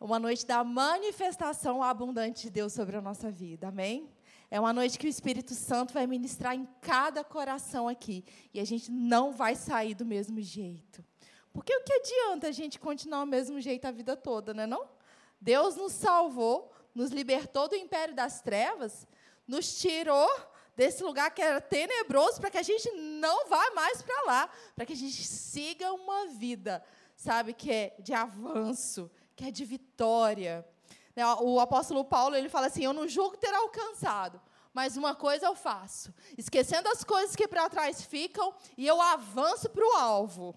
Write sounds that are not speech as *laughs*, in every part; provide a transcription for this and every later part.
uma noite da manifestação abundante de Deus sobre a nossa vida. Amém? É uma noite que o Espírito Santo vai ministrar em cada coração aqui. E a gente não vai sair do mesmo jeito. Porque o que adianta a gente continuar do mesmo jeito a vida toda, não é não? Deus nos salvou, nos libertou do império das trevas, nos tirou desse lugar que era tenebroso para que a gente não vá mais para lá, para que a gente siga uma vida, sabe, que é de avanço, que é de vitória. Né, o apóstolo Paulo ele fala assim: Eu não julgo ter alcançado, mas uma coisa eu faço, esquecendo as coisas que para trás ficam, e eu avanço para o alvo.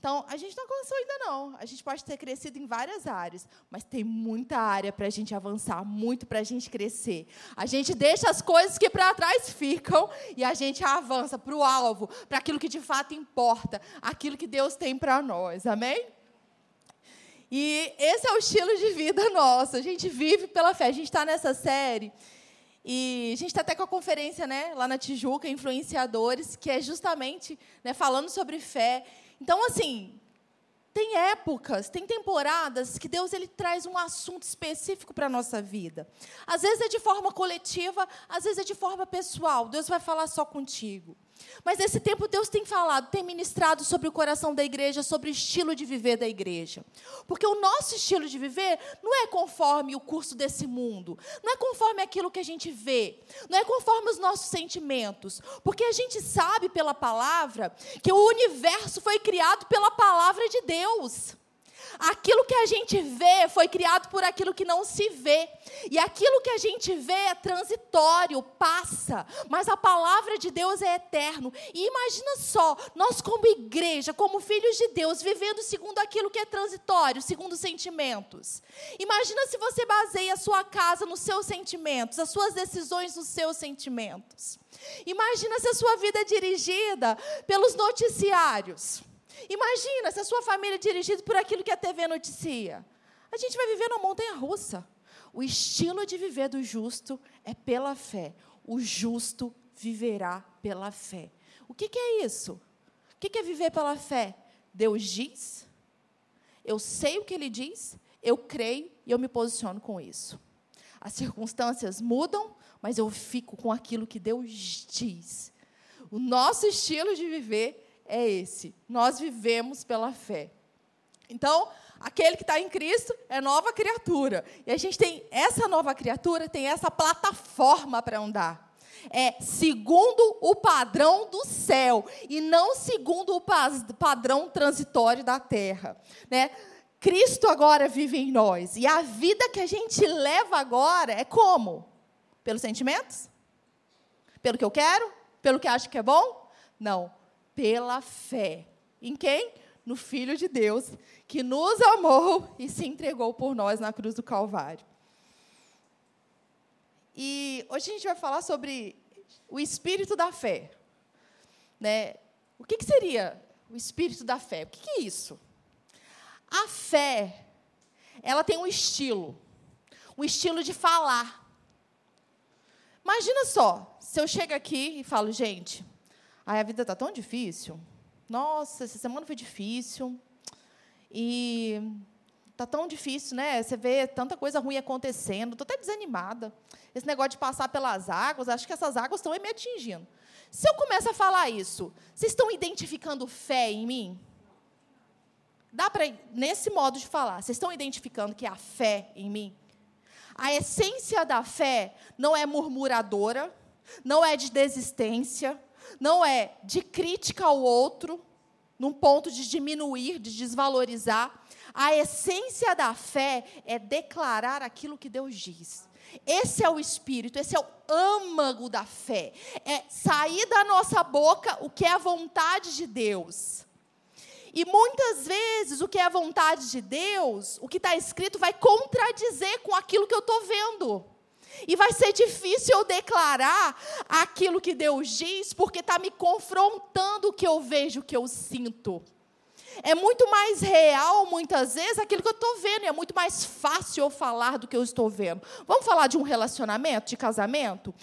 Então, a gente não alcançou ainda não. A gente pode ter crescido em várias áreas, mas tem muita área para a gente avançar, muito para a gente crescer. A gente deixa as coisas que para trás ficam e a gente avança para o alvo, para aquilo que de fato importa, aquilo que Deus tem para nós. Amém? E esse é o estilo de vida *laughs* nosso. A gente vive pela fé. A gente está nessa série. E a gente está até com a conferência né, lá na Tijuca, Influenciadores, que é justamente né, falando sobre fé. Então, assim, tem épocas, tem temporadas que Deus ele traz um assunto específico para a nossa vida. Às vezes é de forma coletiva, às vezes é de forma pessoal. Deus vai falar só contigo. Mas nesse tempo Deus tem falado, tem ministrado sobre o coração da igreja, sobre o estilo de viver da igreja. Porque o nosso estilo de viver não é conforme o curso desse mundo, não é conforme aquilo que a gente vê, não é conforme os nossos sentimentos. Porque a gente sabe pela palavra que o universo foi criado pela palavra de Deus. Aquilo que a gente vê foi criado por aquilo que não se vê. E aquilo que a gente vê é transitório, passa. Mas a palavra de Deus é eterno. E imagina só, nós como igreja, como filhos de Deus, vivendo segundo aquilo que é transitório, segundo sentimentos. Imagina se você baseia a sua casa nos seus sentimentos, as suas decisões nos seus sentimentos. Imagina se a sua vida é dirigida pelos noticiários. Imagina se a sua família é dirigida por aquilo que a TV noticia. A gente vai viver numa montanha russa. O estilo de viver do justo é pela fé. O justo viverá pela fé. O que, que é isso? O que, que é viver pela fé? Deus diz, eu sei o que Ele diz, eu creio e eu me posiciono com isso. As circunstâncias mudam, mas eu fico com aquilo que Deus diz. O nosso estilo de viver é esse. Nós vivemos pela fé. Então, aquele que está em Cristo é nova criatura. E a gente tem essa nova criatura, tem essa plataforma para andar. É segundo o padrão do céu e não segundo o padrão transitório da terra. Né? Cristo agora vive em nós. E a vida que a gente leva agora é como? Pelos sentimentos? Pelo que eu quero? Pelo que acho que é bom? Não pela fé. Em quem? No Filho de Deus, que nos amou e se entregou por nós na cruz do Calvário. E hoje a gente vai falar sobre o espírito da fé. Né? O que, que seria o espírito da fé? O que, que é isso? A fé, ela tem um estilo, um estilo de falar. Imagina só, se eu chego aqui e falo, gente, Ai, a vida está tão difícil. Nossa, essa semana foi difícil. E está tão difícil, né? Você vê tanta coisa ruim acontecendo. Estou até desanimada. Esse negócio de passar pelas águas, acho que essas águas estão me atingindo. Se eu começar a falar isso, vocês estão identificando fé em mim? Dá para, nesse modo de falar, vocês estão identificando que é a fé em mim? A essência da fé não é murmuradora, não é de desistência, não é de crítica ao outro, num ponto de diminuir, de desvalorizar. A essência da fé é declarar aquilo que Deus diz. Esse é o espírito, esse é o âmago da fé. É sair da nossa boca o que é a vontade de Deus. E muitas vezes o que é a vontade de Deus, o que está escrito, vai contradizer com aquilo que eu estou vendo. E vai ser difícil eu declarar aquilo que Deus diz, porque está me confrontando o que eu vejo, o que eu sinto. É muito mais real, muitas vezes, aquilo que eu estou vendo. E é muito mais fácil eu falar do que eu estou vendo. Vamos falar de um relacionamento, de casamento?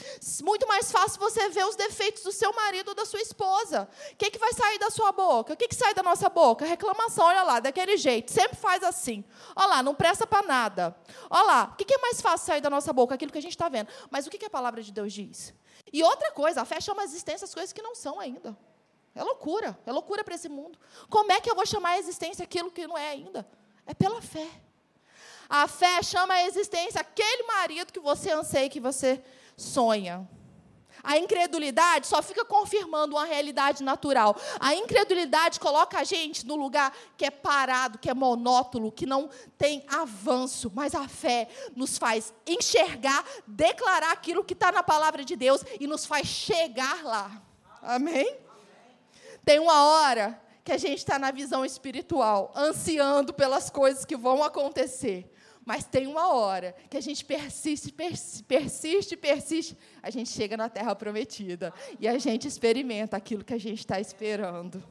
Muito mais fácil você ver os defeitos do seu marido ou da sua esposa. O que, que vai sair da sua boca? O que, que sai da nossa boca? Reclamação, olha lá, daquele jeito. Sempre faz assim. Olha lá, não presta para nada. Olha lá, o que, que é mais fácil sair da nossa boca? Aquilo que a gente está vendo. Mas o que, que a palavra de Deus diz? E outra coisa, a fé chama a existência as coisas que não são ainda. É loucura, é loucura para esse mundo. Como é que eu vou chamar a existência aquilo que não é ainda? É pela fé. A fé chama a existência aquele marido que você anseia, que você sonha. A incredulidade só fica confirmando uma realidade natural. A incredulidade coloca a gente no lugar que é parado, que é monótono, que não tem avanço. Mas a fé nos faz enxergar, declarar aquilo que está na palavra de Deus e nos faz chegar lá. Amém? Tem uma hora que a gente está na visão espiritual, ansiando pelas coisas que vão acontecer. Mas tem uma hora que a gente persiste, persiste, persiste, a gente chega na terra prometida e a gente experimenta aquilo que a gente está esperando.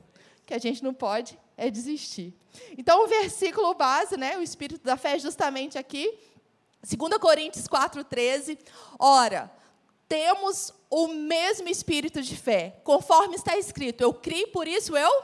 Que a gente não pode é desistir. Então, o versículo base, né, o espírito da fé, é justamente aqui, 2 Coríntios 4,13. Ora, temos o mesmo espírito de fé, conforme está escrito: Eu criei, por isso eu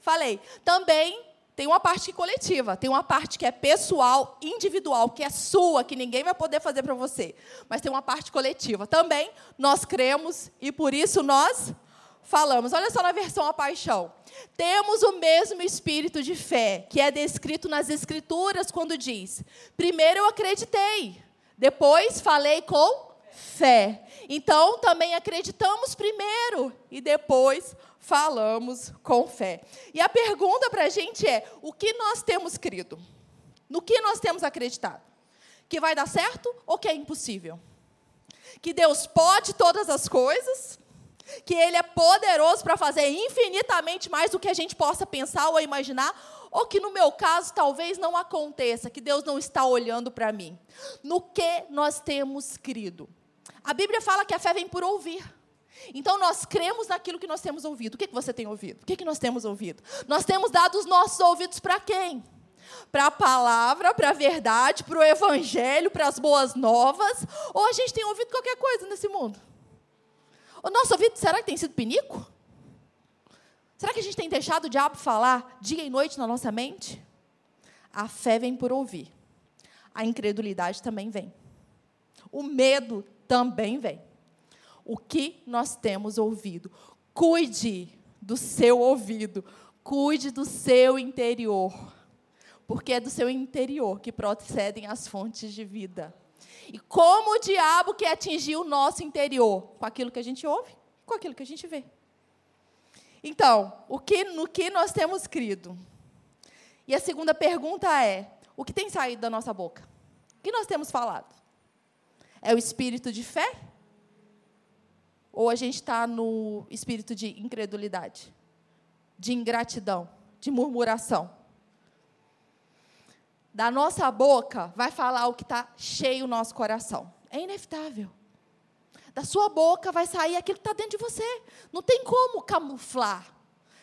falei. Também tem uma parte coletiva, tem uma parte que é pessoal, individual, que é sua, que ninguém vai poder fazer para você. Mas tem uma parte coletiva. Também nós cremos e por isso nós falamos. Olha só na versão A Paixão. Temos o mesmo espírito de fé, que é descrito nas Escrituras quando diz: Primeiro eu acreditei, depois falei com fé. Então também acreditamos primeiro e depois falamos com fé. E a pergunta para a gente é: o que nós temos crido? No que nós temos acreditado? Que vai dar certo ou que é impossível? Que Deus pode todas as coisas? Que Ele é poderoso para fazer infinitamente mais do que a gente possa pensar ou imaginar? Ou que no meu caso talvez não aconteça, que Deus não está olhando para mim? No que nós temos crido? A Bíblia fala que a fé vem por ouvir. Então nós cremos naquilo que nós temos ouvido. O que, que você tem ouvido? O que, que nós temos ouvido? Nós temos dado os nossos ouvidos para quem? Para a palavra, para a verdade, para o evangelho, para as boas novas? Ou a gente tem ouvido qualquer coisa nesse mundo? O nosso ouvido, será que tem sido pinico? Será que a gente tem deixado o diabo falar dia e noite na nossa mente? A fé vem por ouvir. A incredulidade também vem. O medo também vem o que nós temos ouvido. Cuide do seu ouvido, cuide do seu interior, porque é do seu interior que procedem as fontes de vida. E como o diabo quer atingir o nosso interior? Com aquilo que a gente ouve, com aquilo que a gente vê. Então, o que, no que nós temos crido? E a segunda pergunta é: o que tem saído da nossa boca? O que nós temos falado? É o espírito de fé? Ou a gente está no espírito de incredulidade, de ingratidão, de murmuração? Da nossa boca vai falar o que está cheio o nosso coração. É inevitável. Da sua boca vai sair aquilo que está dentro de você. Não tem como camuflar.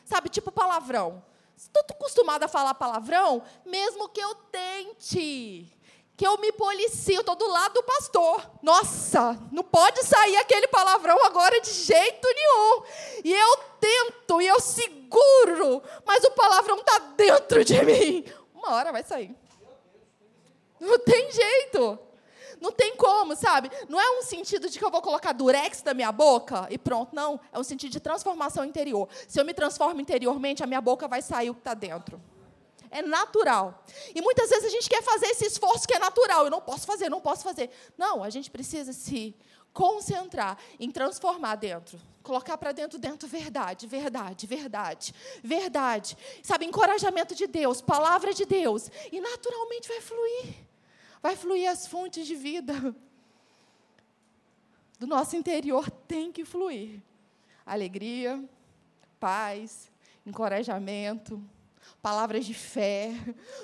Sabe, tipo palavrão. Estou acostumada a falar palavrão, mesmo que eu tente que eu me policio, estou do lado do pastor. Nossa, não pode sair aquele palavrão agora de jeito nenhum. E eu tento, e eu seguro, mas o palavrão está dentro de mim. Uma hora vai sair. Não tem jeito. Não tem como, sabe? Não é um sentido de que eu vou colocar durex na minha boca e pronto. Não. É um sentido de transformação interior. Se eu me transformo interiormente, a minha boca vai sair o que está dentro. É natural. E muitas vezes a gente quer fazer esse esforço que é natural. Eu não posso fazer, não posso fazer. Não, a gente precisa se concentrar em transformar dentro. Colocar para dentro, dentro, verdade, verdade, verdade, verdade. Sabe, encorajamento de Deus, palavra de Deus. E naturalmente vai fluir. Vai fluir as fontes de vida. Do nosso interior tem que fluir. Alegria, paz, encorajamento palavras de fé,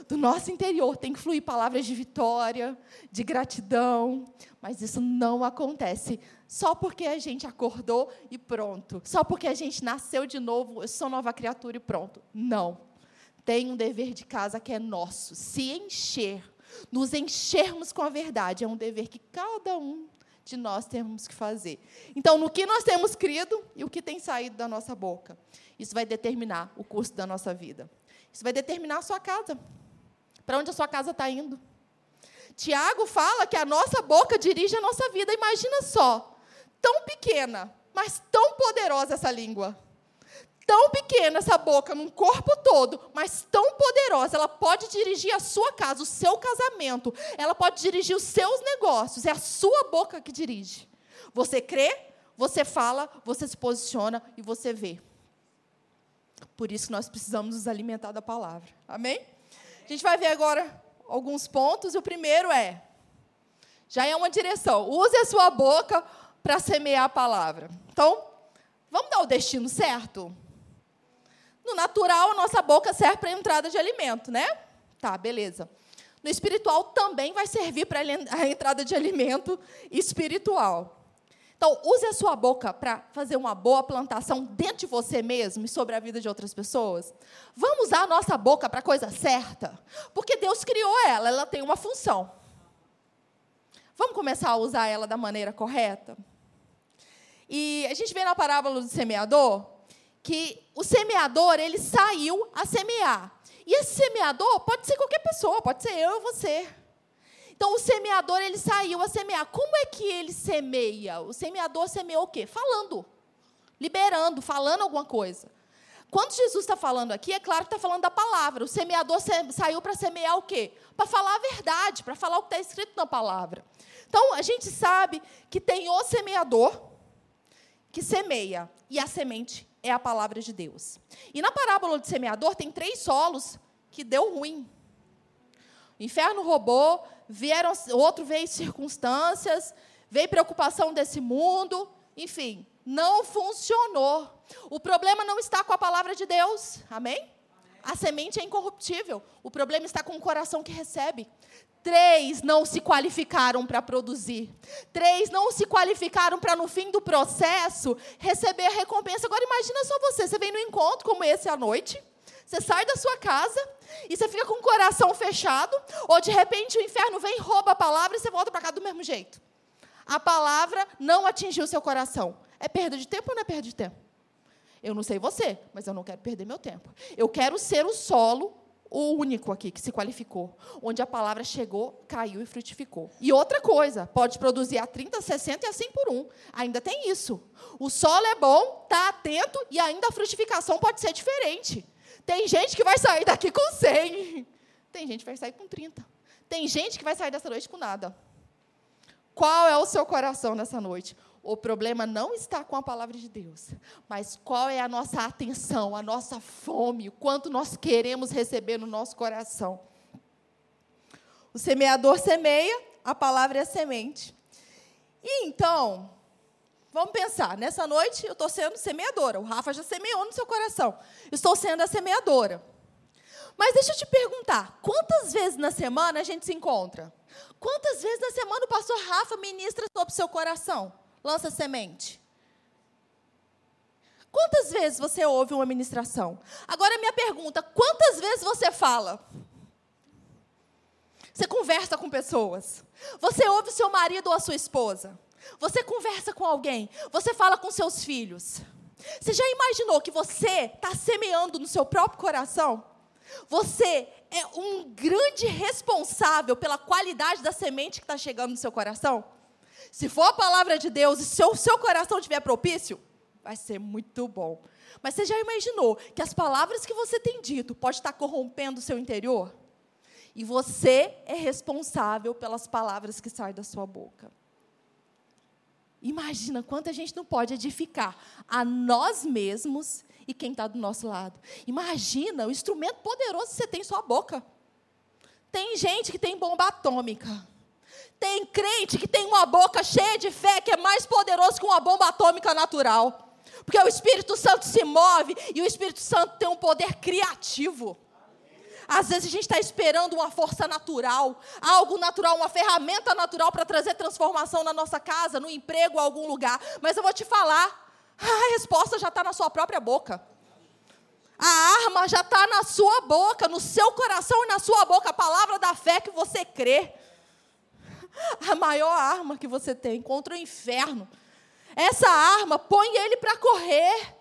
do nosso interior tem que fluir palavras de vitória, de gratidão, mas isso não acontece só porque a gente acordou e pronto, só porque a gente nasceu de novo, eu sou nova criatura e pronto. Não. tem um dever de casa que é nosso, se encher, nos enchermos com a verdade, é um dever que cada um de nós temos que fazer. Então, no que nós temos crido e o que tem saído da nossa boca, isso vai determinar o curso da nossa vida. Isso vai determinar a sua casa. Para onde a sua casa está indo? Tiago fala que a nossa boca dirige a nossa vida. Imagina só, tão pequena, mas tão poderosa essa língua. Tão pequena essa boca num corpo todo, mas tão poderosa, ela pode dirigir a sua casa, o seu casamento, ela pode dirigir os seus negócios, é a sua boca que dirige. Você crê, você fala, você se posiciona e você vê. Por isso nós precisamos nos alimentar da palavra. Amém? A gente vai ver agora alguns pontos. O primeiro é: já é uma direção. Use a sua boca para semear a palavra. Então, vamos dar o destino certo? No natural, a nossa boca serve para a entrada de alimento, né? Tá, beleza. No espiritual também vai servir para a entrada de alimento espiritual. Então, use a sua boca para fazer uma boa plantação dentro de você mesmo e sobre a vida de outras pessoas. Vamos usar a nossa boca para a coisa certa, porque Deus criou ela, ela tem uma função. Vamos começar a usar ela da maneira correta? E a gente vê na parábola do semeador que o semeador, ele saiu a semear. E esse semeador pode ser qualquer pessoa, pode ser eu ou você. Então o semeador ele saiu a semear. Como é que ele semeia? O semeador semeou o quê? Falando, liberando, falando alguma coisa. Quando Jesus está falando aqui, é claro que está falando da palavra. O semeador saiu para semear o quê? Para falar a verdade, para falar o que está escrito na palavra. Então a gente sabe que tem o semeador que semeia e a semente é a palavra de Deus. E na parábola do semeador tem três solos que deu ruim. O inferno roubou, vieram outro veio circunstâncias, veio preocupação desse mundo, enfim, não funcionou. O problema não está com a palavra de Deus. Amém? A semente é incorruptível. O problema está com o coração que recebe. Três não se qualificaram para produzir. Três não se qualificaram para, no fim do processo, receber a recompensa. Agora, imagina só você: você vem no encontro como esse à noite, você sai da sua casa e você fica com o coração fechado, ou de repente o inferno vem, rouba a palavra e você volta para cá do mesmo jeito. A palavra não atingiu o seu coração. É perda de tempo ou não é perda de tempo? Eu não sei você, mas eu não quero perder meu tempo. Eu quero ser o solo, o único aqui que se qualificou, onde a palavra chegou, caiu e frutificou. E outra coisa, pode produzir a 30, 60 e a 100 por um. Ainda tem isso. O solo é bom, está atento e ainda a frutificação pode ser diferente. Tem gente que vai sair daqui com 100. Tem gente que vai sair com 30. Tem gente que vai sair dessa noite com nada. Qual é o seu coração nessa noite? O problema não está com a palavra de Deus, mas qual é a nossa atenção, a nossa fome, o quanto nós queremos receber no nosso coração. O semeador semeia, a palavra é a semente. E então, Vamos pensar, nessa noite eu estou sendo semeadora. O Rafa já semeou no seu coração. estou sendo a semeadora. Mas deixa eu te perguntar: quantas vezes na semana a gente se encontra? Quantas vezes na semana o pastor Rafa ministra sobre o seu coração? Lança semente. Quantas vezes você ouve uma ministração? Agora, minha pergunta: quantas vezes você fala? Você conversa com pessoas? Você ouve o seu marido ou a sua esposa? Você conversa com alguém, você fala com seus filhos. Você já imaginou que você está semeando no seu próprio coração? Você é um grande responsável pela qualidade da semente que está chegando no seu coração? Se for a palavra de Deus e se o seu coração estiver propício, vai ser muito bom. Mas você já imaginou que as palavras que você tem dito pode estar corrompendo o seu interior? E você é responsável pelas palavras que saem da sua boca. Imagina quanta gente não pode edificar a nós mesmos e quem está do nosso lado. Imagina o instrumento poderoso que você tem em sua boca. Tem gente que tem bomba atômica. Tem crente que tem uma boca cheia de fé que é mais poderoso que uma bomba atômica natural. Porque o Espírito Santo se move e o Espírito Santo tem um poder criativo. Às vezes a gente está esperando uma força natural, algo natural, uma ferramenta natural para trazer transformação na nossa casa, no emprego, em algum lugar. Mas eu vou te falar, a resposta já está na sua própria boca. A arma já está na sua boca, no seu coração e na sua boca, a palavra da fé que você crê. A maior arma que você tem contra o inferno. Essa arma põe ele para correr.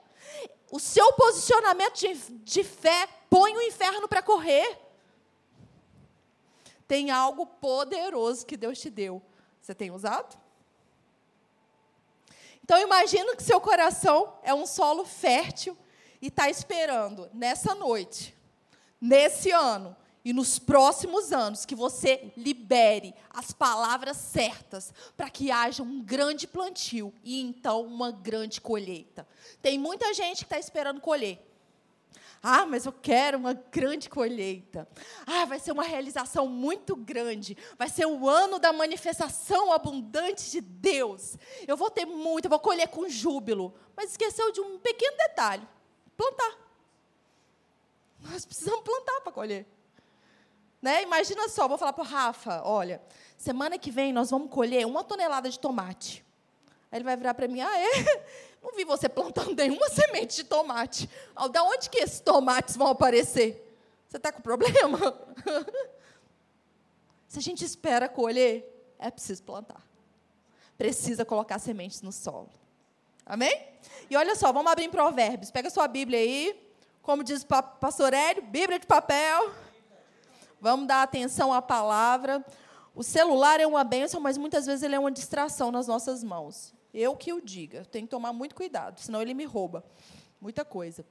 O seu posicionamento de, de fé põe o inferno para correr. Tem algo poderoso que Deus te deu. Você tem usado? Então imagina que seu coração é um solo fértil e está esperando nessa noite, nesse ano e nos próximos anos que você libere as palavras certas para que haja um grande plantio e então uma grande colheita. Tem muita gente que está esperando colher. Ah, mas eu quero uma grande colheita. Ah, vai ser uma realização muito grande. Vai ser o ano da manifestação abundante de Deus. Eu vou ter muito, eu vou colher com júbilo. Mas esqueceu de um pequeno detalhe: plantar. Nós precisamos plantar para colher. Né? Imagina só, vou falar para o Rafa: olha, semana que vem nós vamos colher uma tonelada de tomate. Aí ele vai virar para mim: ah, é? *laughs* Não vi você plantando *laughs* nenhuma semente de tomate. Da onde que esses tomates vão aparecer? Você está com problema? *laughs* Se a gente espera colher, é preciso plantar. Precisa colocar sementes no solo. Amém? E olha só, vamos abrir em Provérbios. Pega sua Bíblia aí. Como diz o pastor Hélio, Bíblia de papel. Vamos dar atenção à palavra. O celular é uma bênção, mas muitas vezes ele é uma distração nas nossas mãos. Eu que o diga. Tenho que tomar muito cuidado, senão ele me rouba. Muita coisa.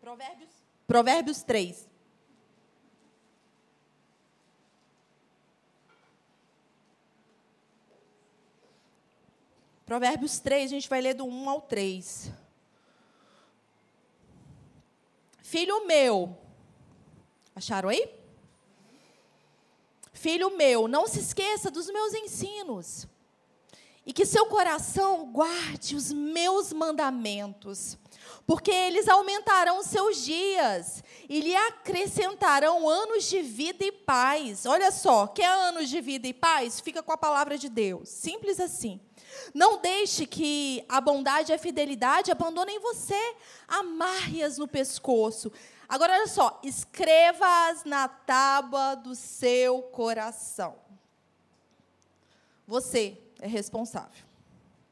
Provérbios, Provérbios 3. Provérbios 3, a gente vai ler do 1 ao 3. Filho meu. Acharam aí? Filho meu, não se esqueça dos meus ensinos e que seu coração guarde os meus mandamentos, porque eles aumentarão seus dias e lhe acrescentarão anos de vida e paz. Olha só, quer anos de vida e paz? Fica com a palavra de Deus. Simples assim. Não deixe que a bondade e a fidelidade abandonem você. Amarre-as no pescoço. Agora, olha só. Escreva-as na tábua do seu coração. Você, é responsável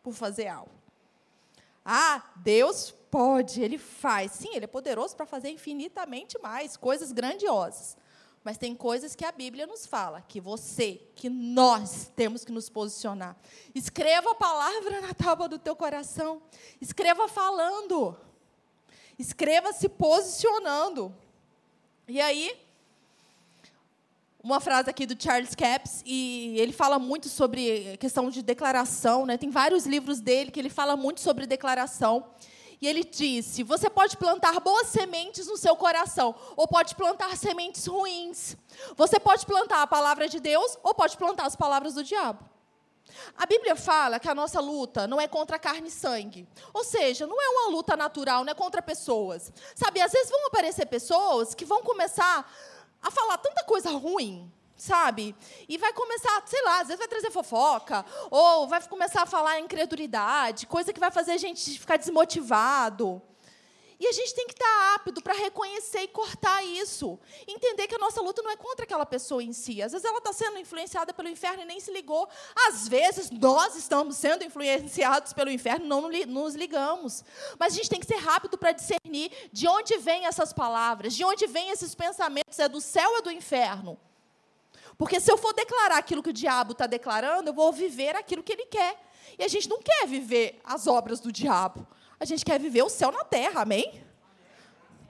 por fazer algo. Ah, Deus pode, Ele faz. Sim, Ele é poderoso para fazer infinitamente mais, coisas grandiosas. Mas tem coisas que a Bíblia nos fala, que você, que nós temos que nos posicionar. Escreva a palavra na tábua do teu coração. Escreva falando. Escreva se posicionando. E aí, uma frase aqui do Charles Capps, e ele fala muito sobre questão de declaração, né? tem vários livros dele que ele fala muito sobre declaração. E ele disse: você pode plantar boas sementes no seu coração, ou pode plantar sementes ruins. Você pode plantar a palavra de Deus, ou pode plantar as palavras do diabo. A Bíblia fala que a nossa luta não é contra carne e sangue. Ou seja, não é uma luta natural, não é contra pessoas. Sabe, às vezes vão aparecer pessoas que vão começar a falar tanta coisa ruim, sabe? E vai começar, sei lá, às vezes vai trazer fofoca, ou vai começar a falar incredulidade, coisa que vai fazer a gente ficar desmotivado. E a gente tem que estar apto para reconhecer e cortar isso. Entender que a nossa luta não é contra aquela pessoa em si. Às vezes ela está sendo influenciada pelo inferno e nem se ligou. Às vezes nós estamos sendo influenciados pelo inferno e não nos ligamos. Mas a gente tem que ser rápido para discernir de onde vêm essas palavras, de onde vêm esses pensamentos. É do céu ou é do inferno? Porque se eu for declarar aquilo que o diabo está declarando, eu vou viver aquilo que ele quer. E a gente não quer viver as obras do diabo. A gente quer viver o céu na terra, amém?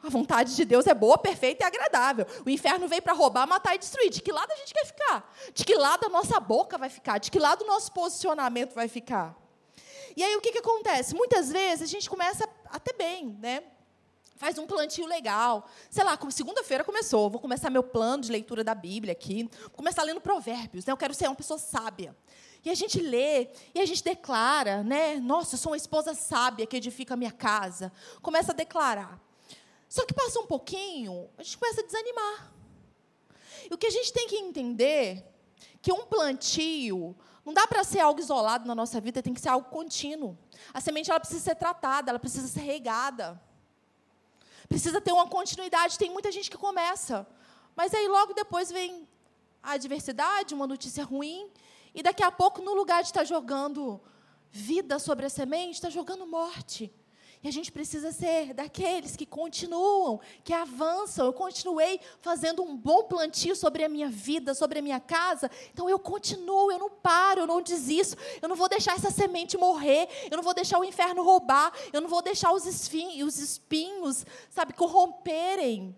A vontade de Deus é boa, perfeita e agradável. O inferno veio para roubar, matar e destruir. De que lado a gente quer ficar? De que lado a nossa boca vai ficar? De que lado o nosso posicionamento vai ficar? E aí o que, que acontece? Muitas vezes a gente começa até bem, né? Faz um plantio legal. Sei lá, segunda-feira começou. Vou começar meu plano de leitura da Bíblia aqui. Vou começar lendo provérbios. Né? Eu quero ser uma pessoa sábia. E a gente lê, e a gente declara, né? Nossa, eu sou uma esposa sábia que edifica a minha casa. Começa a declarar. Só que passa um pouquinho, a gente começa a desanimar. E o que a gente tem que entender que um plantio não dá para ser algo isolado na nossa vida, tem que ser algo contínuo. A semente ela precisa ser tratada, ela precisa ser regada. Precisa ter uma continuidade. Tem muita gente que começa, mas aí logo depois vem a adversidade, uma notícia ruim, e daqui a pouco, no lugar de estar jogando vida sobre a semente, está jogando morte. E a gente precisa ser daqueles que continuam, que avançam. Eu continuei fazendo um bom plantio sobre a minha vida, sobre a minha casa. Então eu continuo, eu não paro, eu não desisto. Eu não vou deixar essa semente morrer. Eu não vou deixar o inferno roubar. Eu não vou deixar os, os espinhos, sabe, corromperem.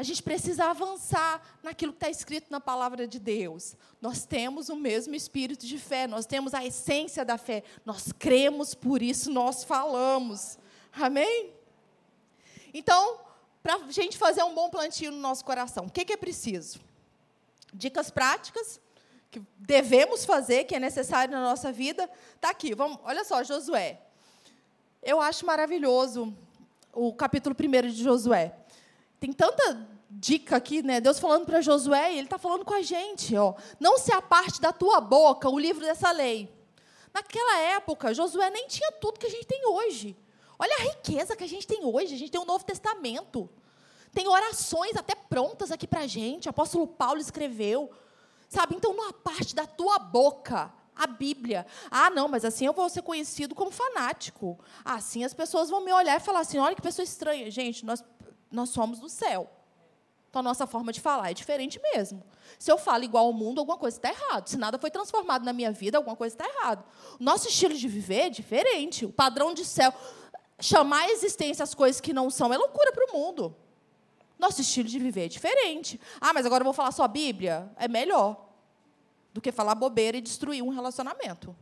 A gente precisa avançar naquilo que está escrito na palavra de Deus. Nós temos o mesmo espírito de fé, nós temos a essência da fé, nós cremos, por isso nós falamos. Amém? Então, para a gente fazer um bom plantio no nosso coração, o que, que é preciso? Dicas práticas que devemos fazer, que é necessário na nossa vida, está aqui. Vamos, olha só, Josué. Eu acho maravilhoso o capítulo 1 de Josué. Tem tanta dica aqui, né? Deus falando para Josué, e ele está falando com a gente, ó. Não se aparte da tua boca o livro dessa lei. Naquela época, Josué nem tinha tudo que a gente tem hoje. Olha a riqueza que a gente tem hoje. A gente tem o Novo Testamento. Tem orações até prontas aqui para a gente. O apóstolo Paulo escreveu. Sabe? Então, numa parte da tua boca, a Bíblia. Ah, não, mas assim eu vou ser conhecido como fanático. Assim as pessoas vão me olhar e falar assim: olha que pessoa estranha. Gente, nós, nós somos do céu. Então, a nossa forma de falar é diferente mesmo. Se eu falo igual ao mundo, alguma coisa está errado. Se nada foi transformado na minha vida, alguma coisa está errado. O nosso estilo de viver é diferente. O padrão de céu chamar a existência as coisas que não são é loucura para o mundo. Nosso estilo de viver é diferente. Ah, mas agora eu vou falar só a Bíblia? É melhor do que falar bobeira e destruir um relacionamento.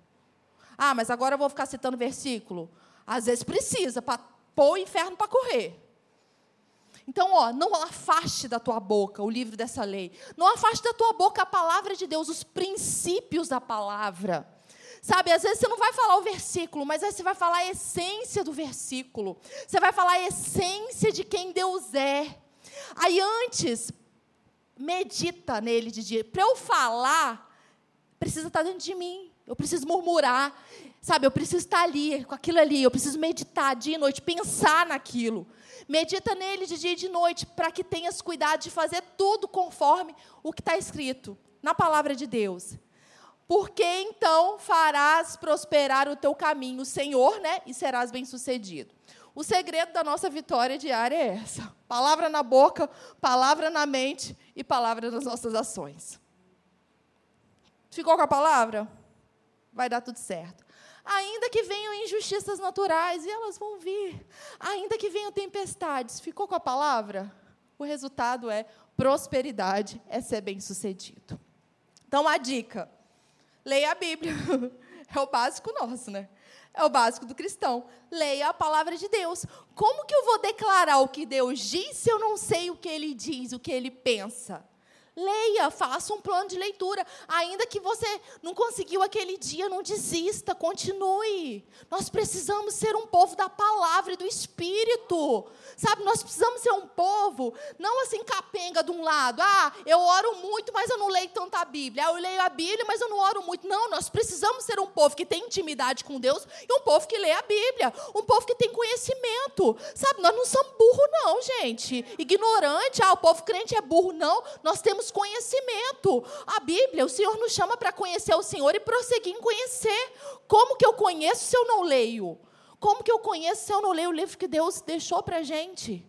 Ah, mas agora eu vou ficar citando versículo? Às vezes precisa, para pôr o inferno para correr. Então, ó, não afaste da tua boca o livro dessa lei. Não afaste da tua boca a palavra de Deus, os princípios da palavra. Sabe, às vezes você não vai falar o versículo, mas aí você vai falar a essência do versículo. Você vai falar a essência de quem Deus é. Aí antes, medita nele de dia. Para eu falar, precisa estar dentro de mim. Eu preciso murmurar. Sabe, eu preciso estar ali, com aquilo ali. Eu preciso meditar dia e noite, pensar naquilo. Medita nele de dia e de noite, para que tenhas cuidado de fazer tudo conforme o que está escrito na palavra de Deus porque então farás prosperar o teu caminho, Senhor, né? E serás bem-sucedido. O segredo da nossa vitória diária é essa: palavra na boca, palavra na mente e palavra nas nossas ações. Ficou com a palavra? Vai dar tudo certo. Ainda que venham injustiças naturais, e elas vão vir. Ainda que venham tempestades, ficou com a palavra? O resultado é prosperidade, é ser bem-sucedido. Então, a dica: Leia a Bíblia. *laughs* É o básico nosso, né? É o básico do cristão. Leia a palavra de Deus. Como que eu vou declarar o que Deus diz se eu não sei o que ele diz, o que ele pensa? Leia, faça um plano de leitura. Ainda que você não conseguiu aquele dia, não desista, continue. Nós precisamos ser um povo da palavra e do Espírito. Sabe, nós precisamos ser um povo, não assim capenga de um lado. Ah, eu oro muito, mas eu não leio tanta Bíblia. Ah, eu leio a Bíblia, mas eu não oro muito. Não, nós precisamos ser um povo que tem intimidade com Deus e um povo que lê a Bíblia. Um povo que tem conhecimento. Sabe, nós não somos burro, não, gente. Ignorante, ah, o povo crente é burro, não. Nós temos conhecimento. A Bíblia, o Senhor nos chama para conhecer o Senhor e prosseguir em conhecer. Como que eu conheço se eu não leio? Como que eu conheço se eu não leio o livro que Deus deixou para a gente?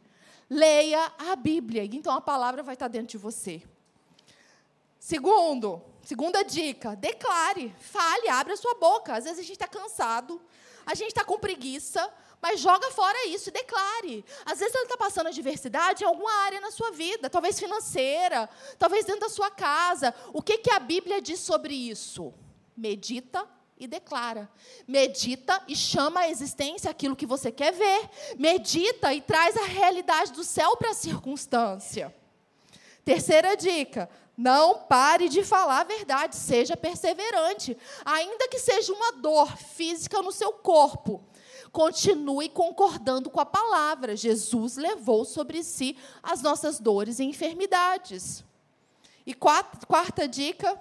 Leia a Bíblia, então a palavra vai estar dentro de você. Segundo, segunda dica, declare, fale, abra a sua boca. Às vezes a gente está cansado, a gente está com preguiça, mas joga fora isso e declare. Às vezes você está passando adversidade em alguma área na sua vida, talvez financeira, talvez dentro da sua casa. O que, que a Bíblia diz sobre isso? Medita e declara. Medita e chama à existência aquilo que você quer ver. Medita e traz a realidade do céu para a circunstância. Terceira dica: não pare de falar a verdade, seja perseverante, ainda que seja uma dor física no seu corpo. Continue concordando com a palavra. Jesus levou sobre si as nossas dores e enfermidades. E quarta, quarta dica: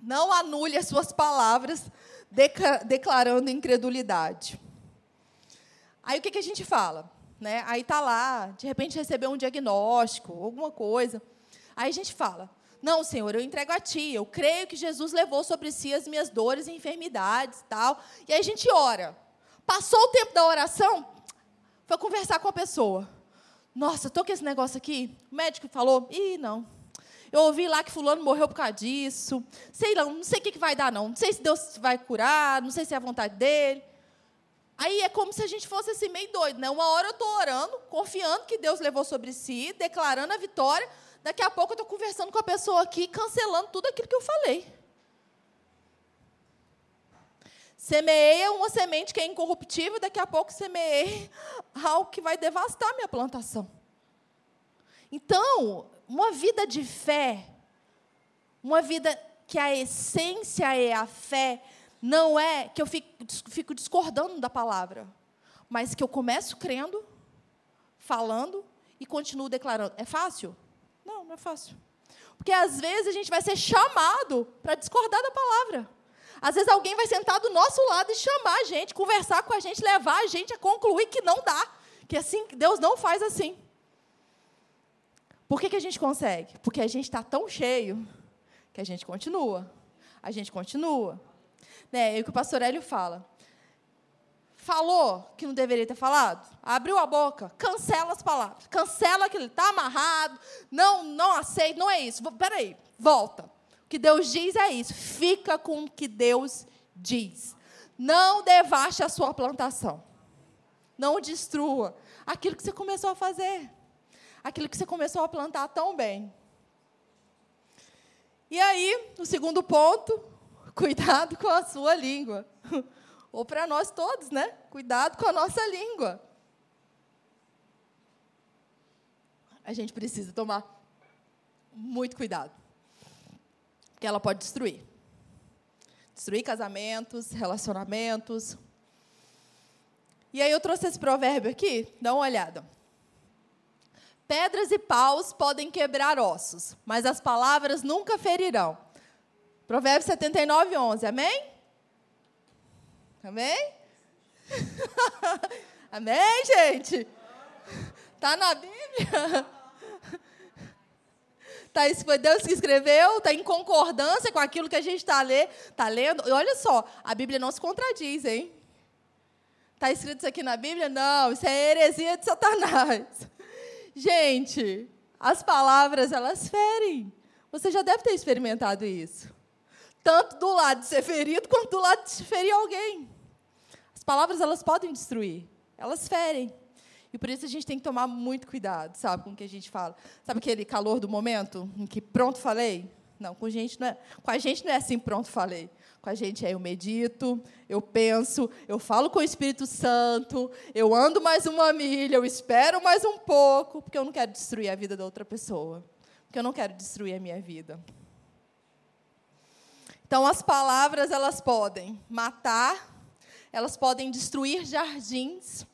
não anule as suas palavras declarando incredulidade. Aí o que, que a gente fala? né? Aí tá lá, de repente recebeu um diagnóstico, alguma coisa. Aí a gente fala: "Não, Senhor, eu entrego a ti. Eu creio que Jesus levou sobre si as minhas dores e enfermidades, tal". E aí a gente ora. Passou o tempo da oração, foi conversar com a pessoa. Nossa, tô com esse negócio aqui. O médico falou: "Ih, não. Eu ouvi lá que fulano morreu por causa disso. Sei lá, não sei o que vai dar não. Não sei se Deus vai curar, não sei se é a vontade dele". Aí é como se a gente fosse assim meio doido, né? Uma hora eu estou orando, confiando que Deus levou sobre si, declarando a vitória. Daqui a pouco eu estou conversando com a pessoa aqui, cancelando tudo aquilo que eu falei. Semeei uma semente que é incorruptível, daqui a pouco semeei algo que vai devastar minha plantação. Então, uma vida de fé, uma vida que a essência é a fé, não é que eu fico, fico discordando da palavra, mas que eu começo crendo, falando e continuo declarando. É fácil? Não, não é fácil. Porque às vezes a gente vai ser chamado para discordar da palavra. Às vezes alguém vai sentar do nosso lado e chamar a gente, conversar com a gente, levar a gente a concluir que não dá, que assim Deus não faz assim. Por que, que a gente consegue? Porque a gente está tão cheio que a gente continua. A gente continua. Né? É o que o pastor Hélio fala. Falou que não deveria ter falado? Abriu a boca, cancela as palavras. Cancela aquilo, está amarrado, não, não aceita, não é isso. Peraí, volta. Que Deus diz é isso. Fica com o que Deus diz. Não devaste a sua plantação. Não destrua aquilo que você começou a fazer. Aquilo que você começou a plantar tão bem. E aí, o segundo ponto, *laughs* Cuidado com a sua língua. *laughs* Ou para nós todos, né? Cuidado com a nossa língua. A gente precisa tomar muito cuidado. Porque ela pode destruir. Destruir casamentos, relacionamentos. E aí eu trouxe esse provérbio aqui, dá uma olhada. Pedras e paus podem quebrar ossos, mas as palavras nunca ferirão. Provérbios 79, 11. Amém? Amém? *laughs* Amém, gente? Está na Bíblia? Tá, isso foi Deus que escreveu? Está em concordância com aquilo que a gente está? Tá lendo? E olha só, a Bíblia não se contradiz, hein? Está escrito isso aqui na Bíblia? Não, isso é heresia de Satanás. *laughs* Gente, as palavras, elas ferem. Você já deve ter experimentado isso tanto do lado de ser ferido quanto do lado de ferir alguém. As palavras elas podem destruir, elas ferem. E por isso a gente tem que tomar muito cuidado, sabe, com o que a gente fala. Sabe aquele calor do momento em que pronto falei? Não, com, gente não é, com a gente não é assim, pronto falei. Com a gente é eu medito, eu penso, eu falo com o Espírito Santo, eu ando mais uma milha, eu espero mais um pouco, porque eu não quero destruir a vida da outra pessoa. Porque eu não quero destruir a minha vida. Então, as palavras, elas podem matar, elas podem destruir jardins.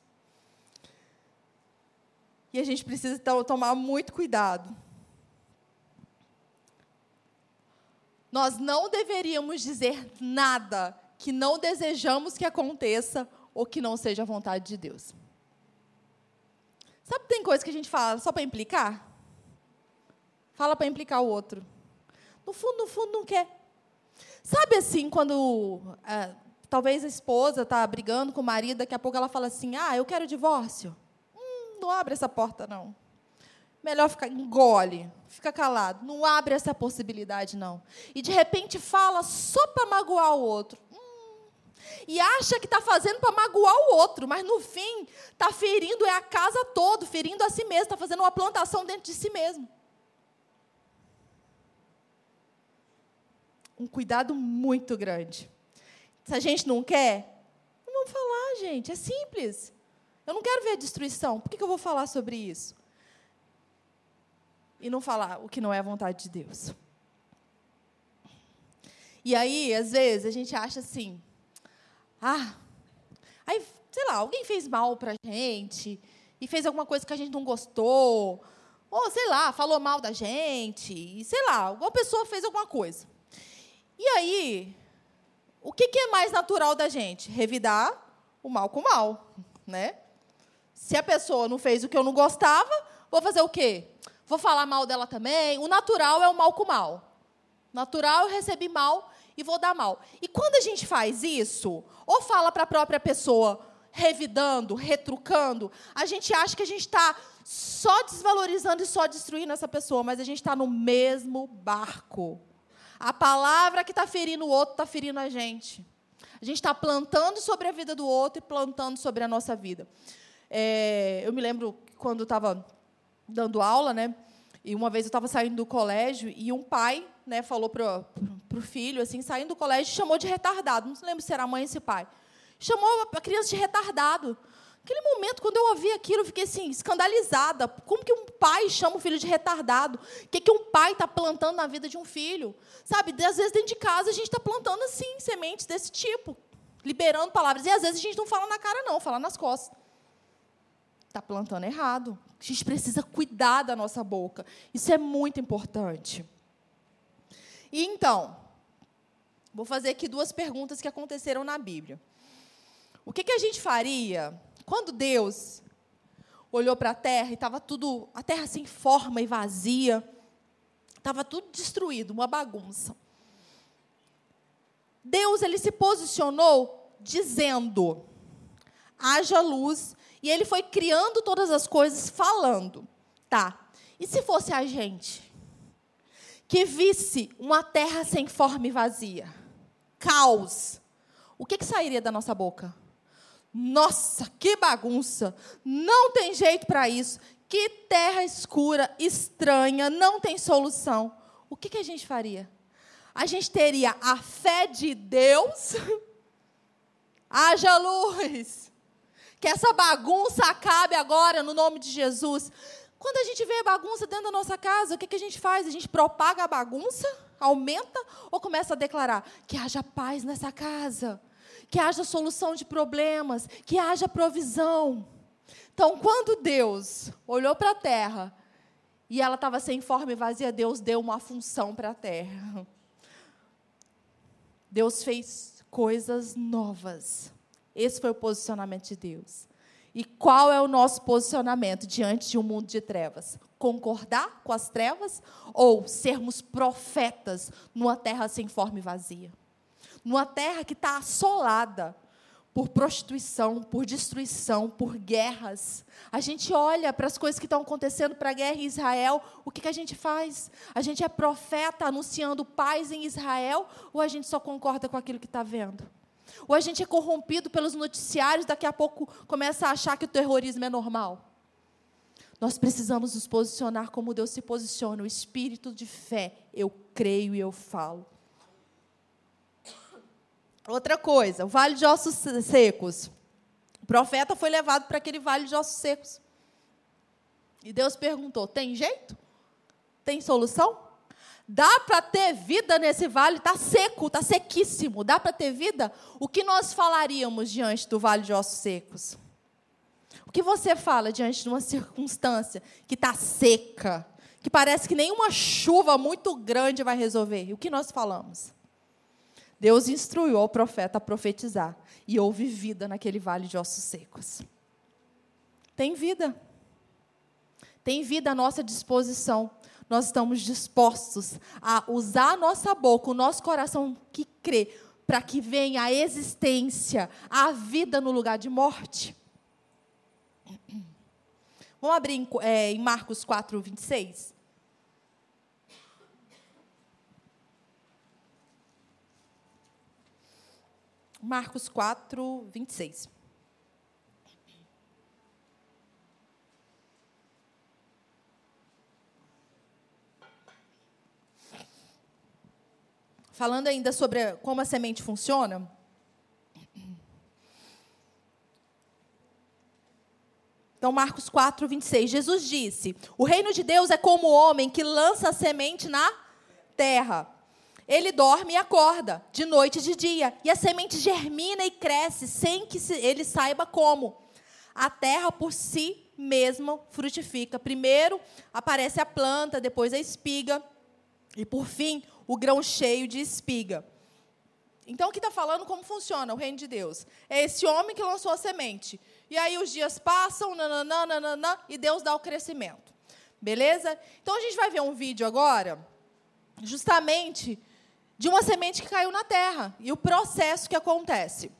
E a gente precisa tomar muito cuidado. Nós não deveríamos dizer nada que não desejamos que aconteça ou que não seja a vontade de Deus. Sabe, tem coisa que a gente fala só para implicar? Fala para implicar o outro. No fundo, no fundo, não quer. Sabe assim, quando é, talvez a esposa está brigando com o marido, daqui a pouco ela fala assim: Ah, eu quero divórcio. Não abre essa porta, não. Melhor ficar, engole, fica calado. Não abre essa possibilidade, não. E de repente fala só para magoar o outro. Hum, e acha que está fazendo para magoar o outro, mas no fim está ferindo é a casa toda, ferindo a si mesmo, está fazendo uma plantação dentro de si mesmo. um cuidado muito grande. Se a gente não quer, não vamos falar, gente. É simples. Eu não quero ver a destruição. Por que eu vou falar sobre isso? E não falar o que não é a vontade de Deus. E aí, às vezes, a gente acha assim: ah, aí, sei lá, alguém fez mal para a gente, e fez alguma coisa que a gente não gostou, ou sei lá, falou mal da gente, e sei lá, alguma pessoa fez alguma coisa. E aí, o que, que é mais natural da gente? Revidar o mal com o mal, né? Se a pessoa não fez o que eu não gostava, vou fazer o quê? Vou falar mal dela também. O natural é o mal com mal. Natural, eu recebi mal e vou dar mal. E quando a gente faz isso, ou fala para a própria pessoa, revidando, retrucando, a gente acha que a gente está só desvalorizando e só destruindo essa pessoa, mas a gente está no mesmo barco. A palavra que está ferindo o outro está ferindo a gente. A gente está plantando sobre a vida do outro e plantando sobre a nossa vida. É, eu me lembro quando estava dando aula, né? E uma vez eu estava saindo do colégio e um pai, né, falou para o filho, assim, saindo do colégio, chamou de retardado. Não lembro se era a mãe ou se pai. Chamou a criança de retardado. Naquele momento, quando eu ouvi aquilo, eu fiquei assim, escandalizada. Como que um pai chama o filho de retardado? O que, que um pai está plantando na vida de um filho? Sabe, às vezes dentro de casa a gente está plantando assim, sementes desse tipo, liberando palavras. E às vezes a gente não fala na cara, não, fala nas costas. Está plantando errado. A gente precisa cuidar da nossa boca. Isso é muito importante. E então, vou fazer aqui duas perguntas que aconteceram na Bíblia. O que, que a gente faria quando Deus olhou para a terra e estava tudo, a terra sem forma e vazia, estava tudo destruído, uma bagunça. Deus ele se posicionou dizendo: haja luz, e ele foi criando todas as coisas falando. Tá. E se fosse a gente que visse uma terra sem forma e vazia, caos, o que, que sairia da nossa boca? Nossa, que bagunça! Não tem jeito para isso. Que terra escura, estranha, não tem solução. O que, que a gente faria? A gente teria a fé de Deus. *laughs* Haja luz. Que essa bagunça acabe agora no nome de Jesus. Quando a gente vê bagunça dentro da nossa casa, o que, que a gente faz? A gente propaga a bagunça, aumenta ou começa a declarar que haja paz nessa casa? que haja solução de problemas, que haja provisão. Então, quando Deus olhou para a terra e ela estava sem forma e vazia, Deus deu uma função para a terra. Deus fez coisas novas. Esse foi o posicionamento de Deus. E qual é o nosso posicionamento diante de um mundo de trevas? Concordar com as trevas ou sermos profetas numa terra sem forma e vazia? numa terra que está assolada por prostituição, por destruição, por guerras. A gente olha para as coisas que estão acontecendo para a guerra em Israel, o que, que a gente faz? A gente é profeta anunciando paz em Israel ou a gente só concorda com aquilo que está vendo? Ou a gente é corrompido pelos noticiários, daqui a pouco começa a achar que o terrorismo é normal? Nós precisamos nos posicionar como Deus se posiciona, o espírito de fé. Eu creio e eu falo. Outra coisa, o vale de ossos secos. O profeta foi levado para aquele vale de ossos secos. E Deus perguntou: tem jeito? Tem solução? Dá para ter vida nesse vale? Está seco, está sequíssimo. Dá para ter vida? O que nós falaríamos diante do vale de ossos secos? O que você fala diante de uma circunstância que está seca, que parece que nenhuma chuva muito grande vai resolver? O que nós falamos? Deus instruiu o profeta a profetizar. E houve vida naquele vale de ossos secos. Tem vida. Tem vida à nossa disposição. Nós estamos dispostos a usar a nossa boca, o nosso coração que crê, para que venha a existência, a vida no lugar de morte. *clears throat* Vamos abrir em, é, em Marcos 4, 26. Marcos 4, 26. Falando ainda sobre como a semente funciona. Então, Marcos 4, 26. Jesus disse: O reino de Deus é como o homem que lança a semente na terra. Ele dorme e acorda, de noite e de dia, e a semente germina e cresce sem que ele saiba como. A terra por si mesma frutifica. Primeiro aparece a planta, depois a espiga, e por fim o grão cheio de espiga. Então, aqui está falando como funciona o reino de Deus. É esse homem que lançou a semente. E aí os dias passam, nananã, nananã, e Deus dá o crescimento. Beleza? Então, a gente vai ver um vídeo agora, justamente de uma semente que caiu na terra e o processo que acontece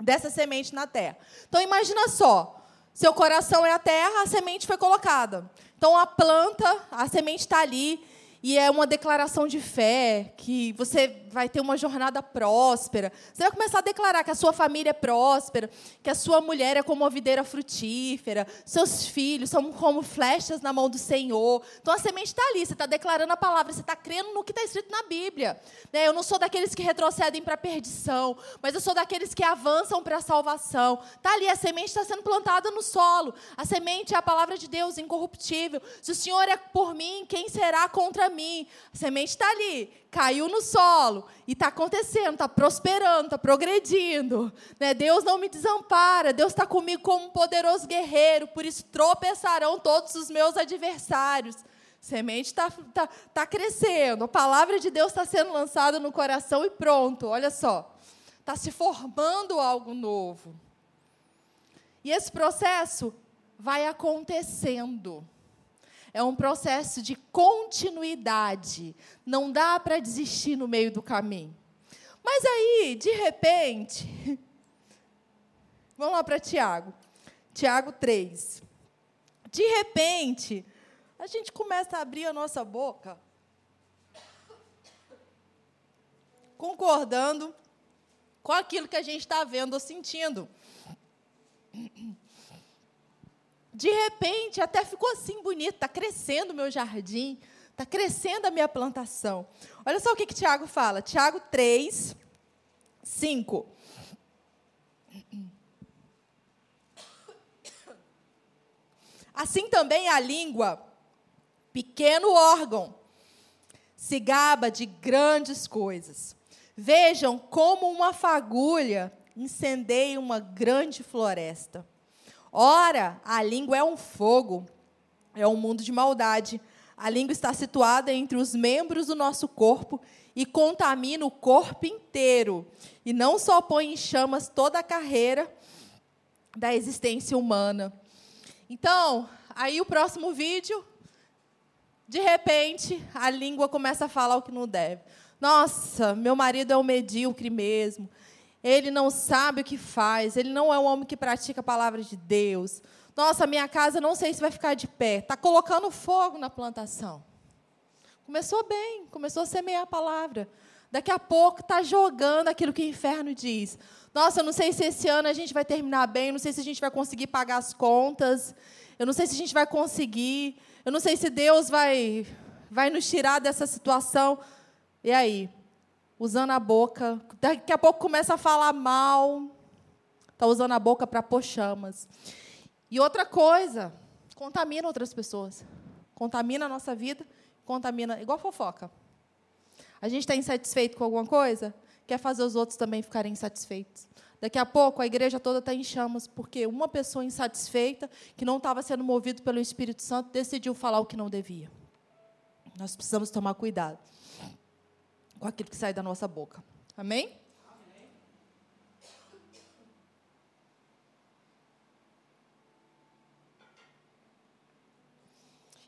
dessa semente na terra. Então, imagina só. Seu coração é a terra, a semente foi colocada. Então, a planta, a semente está ali, e é uma declaração de fé, que você vai ter uma jornada próspera. Você vai começar a declarar que a sua família é próspera, que a sua mulher é como uma videira frutífera, seus filhos são como flechas na mão do Senhor. Então a semente está ali, você está declarando a palavra, você está crendo no que está escrito na Bíblia. Né? Eu não sou daqueles que retrocedem para a perdição, mas eu sou daqueles que avançam para a salvação. Está ali, a semente está sendo plantada no solo. A semente é a palavra de Deus, incorruptível. Se o Senhor é por mim, quem será contra mim. A semente está ali, caiu no solo e está acontecendo, está prosperando, está progredindo. Né? Deus não me desampara, Deus está comigo como um poderoso guerreiro, por isso tropeçarão todos os meus adversários. A semente está tá, tá crescendo, a palavra de Deus está sendo lançada no coração e pronto, olha só. Está se formando algo novo. E esse processo vai acontecendo. É um processo de continuidade. Não dá para desistir no meio do caminho. Mas aí, de repente, *laughs* vamos lá para Tiago. Tiago 3. De repente, a gente começa a abrir a nossa boca, concordando com aquilo que a gente está vendo ou sentindo de repente até ficou assim bonito, está crescendo o meu jardim, está crescendo a minha plantação. Olha só o que, que Tiago fala, Tiago 3, 5. Assim também a língua, pequeno órgão, se gaba de grandes coisas. Vejam como uma fagulha incendeia uma grande floresta. Ora, a língua é um fogo, é um mundo de maldade. A língua está situada entre os membros do nosso corpo e contamina o corpo inteiro. E não só põe em chamas toda a carreira da existência humana. Então, aí o próximo vídeo, de repente, a língua começa a falar o que não deve. Nossa, meu marido é um medíocre mesmo ele não sabe o que faz, ele não é um homem que pratica a palavra de Deus. Nossa, minha casa não sei se vai ficar de pé. Está colocando fogo na plantação. Começou bem, começou a semear a palavra. Daqui a pouco está jogando aquilo que o inferno diz. Nossa, eu não sei se esse ano a gente vai terminar bem, não sei se a gente vai conseguir pagar as contas, eu não sei se a gente vai conseguir, eu não sei se Deus vai, vai nos tirar dessa situação. E aí? Usando a boca, daqui a pouco começa a falar mal, está usando a boca para pôr chamas. E outra coisa, contamina outras pessoas. Contamina a nossa vida, contamina, igual fofoca. A gente está insatisfeito com alguma coisa, quer fazer os outros também ficarem insatisfeitos. Daqui a pouco a igreja toda está em chamas, porque uma pessoa insatisfeita, que não estava sendo movido pelo Espírito Santo, decidiu falar o que não devia. Nós precisamos tomar cuidado com aquilo que sai da nossa boca. Amém? Amém.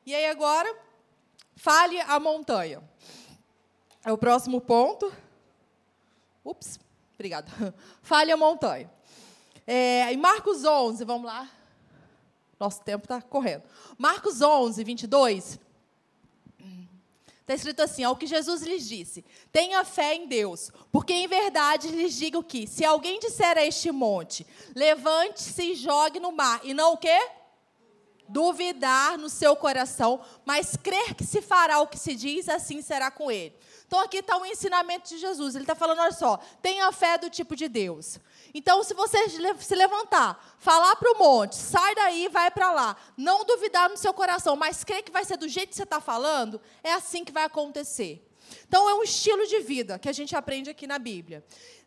E aí agora, fale a montanha. É o próximo ponto. Ups, obrigada. *laughs* Fale a montanha. É, em Marcos 11, vamos lá. Nosso tempo está correndo. Marcos 11, 22. Está escrito assim: ao que Jesus lhes disse: tenha fé em Deus, porque em verdade lhes digo que, se alguém disser a este monte, levante-se e jogue no mar, e não o quê? Duvidar no seu coração, mas crer que se fará o que se diz, assim será com ele. Então aqui está o ensinamento de Jesus. Ele está falando: olha só, tenha fé do tipo de Deus. Então, se você se levantar, falar para o monte, sai daí, vai para lá, não duvidar no seu coração, mas crer que vai ser do jeito que você está falando, é assim que vai acontecer. Então, é um estilo de vida que a gente aprende aqui na Bíblia.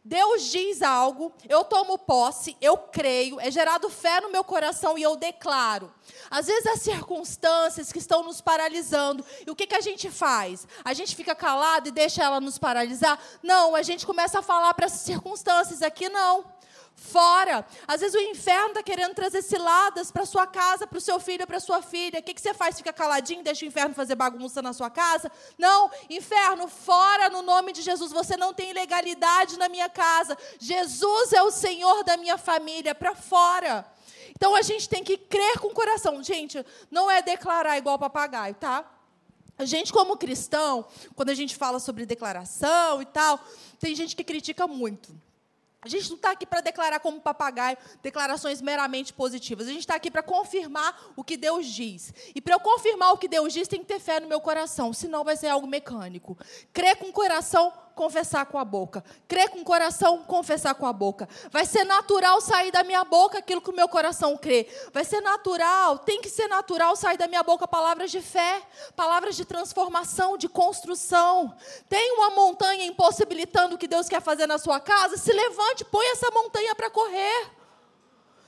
Deus diz algo, eu tomo posse, eu creio, é gerado fé no meu coração e eu declaro. Às vezes as circunstâncias que estão nos paralisando, e o que, que a gente faz? A gente fica calado e deixa ela nos paralisar? Não, a gente começa a falar para essas circunstâncias aqui, não fora. Às vezes o inferno está querendo trazer ciladas para sua casa, para o seu filho, para sua filha. O que, que você faz? Fica caladinho, deixa o inferno fazer bagunça na sua casa? Não, inferno, fora no nome de Jesus. Você não tem legalidade na minha casa. Jesus é o Senhor da minha família, para fora. Então a gente tem que crer com o coração. Gente, não é declarar igual papagaio, tá? A gente, como cristão, quando a gente fala sobre declaração e tal, tem gente que critica muito. A gente não está aqui para declarar como papagaio declarações meramente positivas. A gente está aqui para confirmar o que Deus diz. E para eu confirmar o que Deus diz, tem que ter fé no meu coração, senão vai ser algo mecânico. Crer com o coração, confessar com a boca. Crer com o coração, confessar com a boca. Vai ser natural sair da minha boca aquilo que o meu coração crê. Vai ser natural, tem que ser natural sair da minha boca palavras de fé, palavras de transformação, de construção. Tem uma montanha impossibilitando o que Deus quer fazer na sua casa? Se levante, põe essa montanha para correr.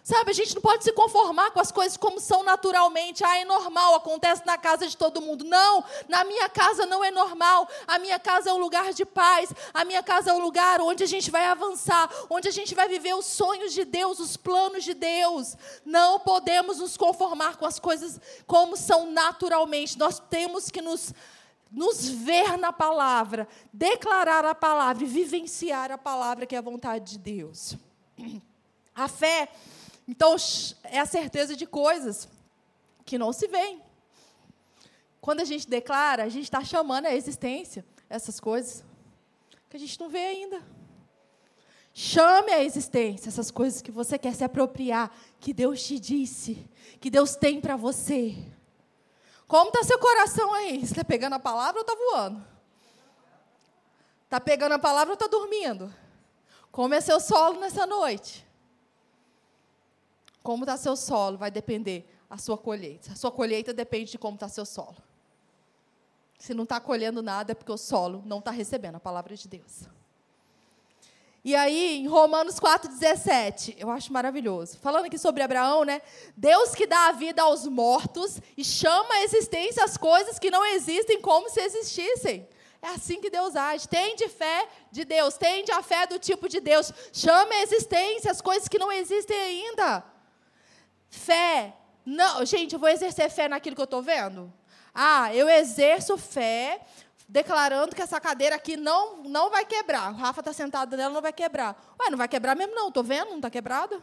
Sabe, a gente não pode se conformar com as coisas como são naturalmente. Ah, é normal, acontece na casa de todo mundo. Não, na minha casa não é normal. A minha casa é um lugar de paz. A minha casa é um lugar onde a gente vai avançar, onde a gente vai viver os sonhos de Deus, os planos de Deus. Não podemos nos conformar com as coisas como são naturalmente. Nós temos que nos nos ver na palavra, declarar a palavra e vivenciar a palavra que é a vontade de Deus. *clears throat* A fé então, é a certeza de coisas que não se veem. Quando a gente declara, a gente está chamando a existência essas coisas que a gente não vê ainda. Chame a existência essas coisas que você quer se apropriar, que Deus te disse, que Deus tem para você. Como está seu coração aí? Você está pegando a palavra ou está voando? Está pegando a palavra ou está dormindo? Como é seu solo nessa noite? Como está seu solo vai depender a sua colheita. A sua colheita depende de como está seu solo. Se não está colhendo nada, é porque o solo não está recebendo a palavra de Deus. E aí, em Romanos 4,17, eu acho maravilhoso. Falando aqui sobre Abraão, né? Deus que dá a vida aos mortos e chama a existência as coisas que não existem como se existissem. É assim que Deus age. Tende fé de Deus, tende a fé do tipo de Deus. Chama a existência as coisas que não existem ainda. Fé. Não, gente, eu vou exercer fé naquilo que eu estou vendo? Ah, eu exerço fé declarando que essa cadeira aqui não, não vai quebrar. O Rafa está sentado nela, não vai quebrar. Ué, não vai quebrar mesmo não, estou vendo, não está quebrada.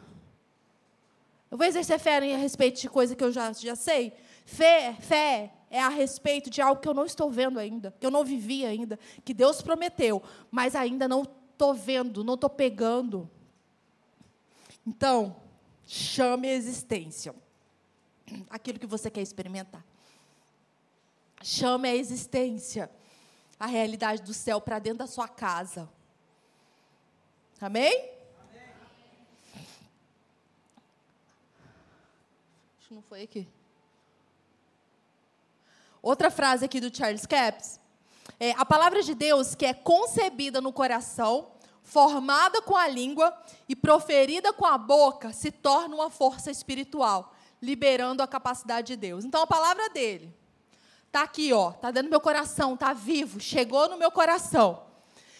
Eu vou exercer fé a respeito de coisa que eu já, já sei. Fé, fé é a respeito de algo que eu não estou vendo ainda, que eu não vivi ainda, que Deus prometeu, mas ainda não estou vendo, não estou pegando. Então, Chame a existência. Aquilo que você quer experimentar. Chame a existência. A realidade do céu para dentro da sua casa. Amém? Amém? Acho que não foi aqui. Outra frase aqui do Charles Capps. É, a palavra de Deus que é concebida no coração formada com a língua e proferida com a boca, se torna uma força espiritual, liberando a capacidade de Deus. Então a palavra dele está aqui, ó, está dentro do meu coração, está vivo, chegou no meu coração,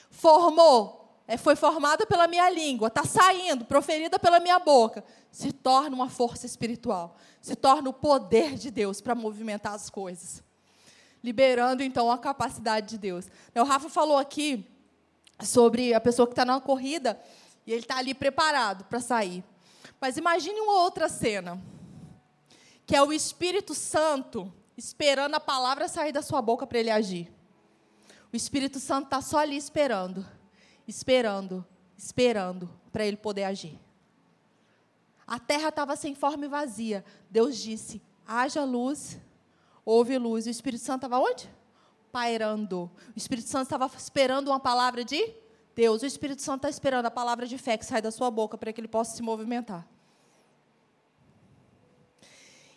formou, é, foi formada pela minha língua, está saindo, proferida pela minha boca, se torna uma força espiritual, se torna o poder de Deus para movimentar as coisas, liberando então a capacidade de Deus. O Rafa falou aqui sobre a pessoa que está na corrida e ele está ali preparado para sair. Mas imagine uma outra cena, que é o Espírito Santo esperando a palavra sair da sua boca para ele agir. O Espírito Santo está só ali esperando, esperando, esperando para ele poder agir. A terra estava sem forma e vazia. Deus disse: haja luz, houve luz. E o Espírito Santo estava onde? Pairando. O Espírito Santo estava esperando uma palavra de Deus. O Espírito Santo está esperando a palavra de fé que sai da sua boca para que ele possa se movimentar.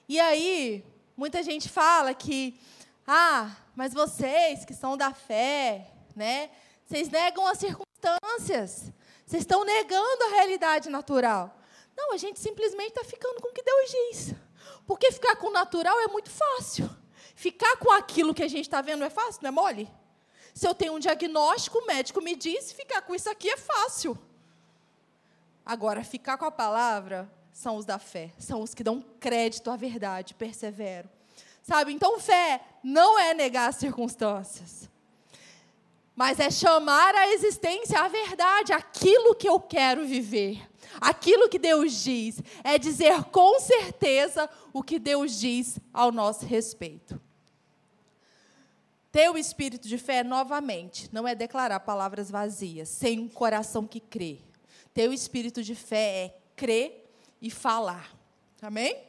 E aí, muita gente fala que, ah, mas vocês que são da fé, né? Vocês negam as circunstâncias. Vocês estão negando a realidade natural. Não, a gente simplesmente está ficando com o que Deus diz. Porque ficar com o natural é muito fácil. Ficar com aquilo que a gente está vendo é fácil, não é mole? Se eu tenho um diagnóstico, o médico me diz, ficar com isso aqui é fácil. Agora, ficar com a palavra são os da fé, são os que dão crédito à verdade, perseveram. Sabe? Então, fé não é negar as circunstâncias, mas é chamar à existência a verdade, aquilo que eu quero viver. Aquilo que Deus diz é dizer com certeza o que Deus diz ao nosso respeito. Ter o espírito de fé, novamente, não é declarar palavras vazias, sem um coração que crê. Ter o espírito de fé é crer e falar. Amém?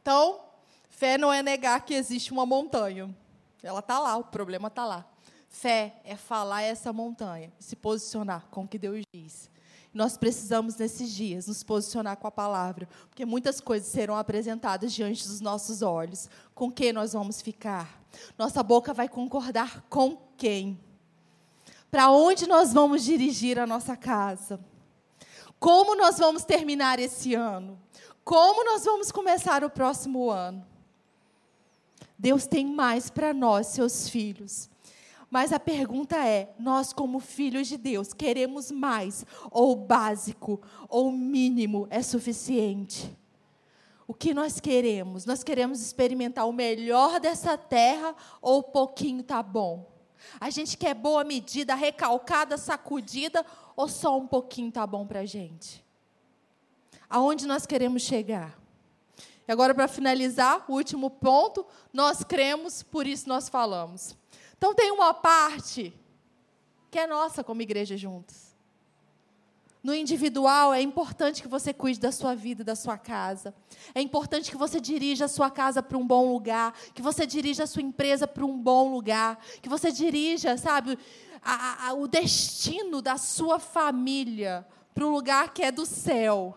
Então, fé não é negar que existe uma montanha. Ela está lá, o problema está lá. Fé é falar essa montanha, se posicionar com o que Deus diz. Nós precisamos, nesses dias, nos posicionar com a palavra, porque muitas coisas serão apresentadas diante dos nossos olhos. Com quem nós vamos ficar? Nossa boca vai concordar com quem? Para onde nós vamos dirigir a nossa casa? Como nós vamos terminar esse ano? Como nós vamos começar o próximo ano? Deus tem mais para nós, seus filhos. Mas a pergunta é: nós, como filhos de Deus, queremos mais? Ou o básico, ou o mínimo é suficiente? O que nós queremos? Nós queremos experimentar o melhor dessa terra ou o pouquinho tá bom? A gente quer boa medida, recalcada, sacudida ou só um pouquinho tá bom para a gente? Aonde nós queremos chegar? E agora, para finalizar, o último ponto, nós cremos, por isso nós falamos. Então tem uma parte que é nossa como igreja juntos. No individual, é importante que você cuide da sua vida, da sua casa. É importante que você dirija a sua casa para um bom lugar, que você dirija a sua empresa para um bom lugar, que você dirija, sabe, a, a, o destino da sua família para um lugar que é do céu.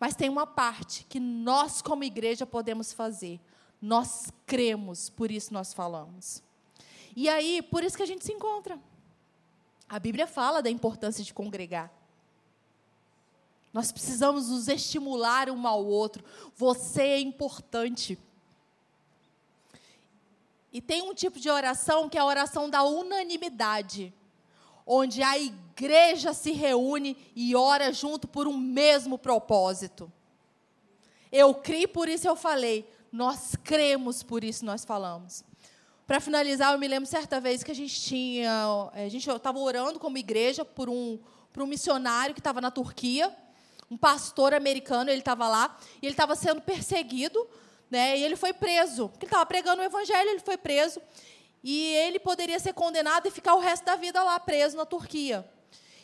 Mas tem uma parte que nós, como igreja, podemos fazer. Nós cremos, por isso nós falamos. E aí, por isso que a gente se encontra. A Bíblia fala da importância de congregar. Nós precisamos nos estimular um ao outro. Você é importante. E tem um tipo de oração que é a oração da unanimidade, onde a igreja se reúne e ora junto por um mesmo propósito. Eu criei, por isso eu falei. Nós cremos, por isso nós falamos. Para finalizar, eu me lembro certa vez que a gente tinha, eh, a gente estava orando como igreja por um, por um missionário que estava na Turquia, um pastor americano, ele estava lá e ele estava sendo perseguido, né? E ele foi preso. Ele estava pregando o evangelho, ele foi preso e ele poderia ser condenado e ficar o resto da vida lá preso na Turquia.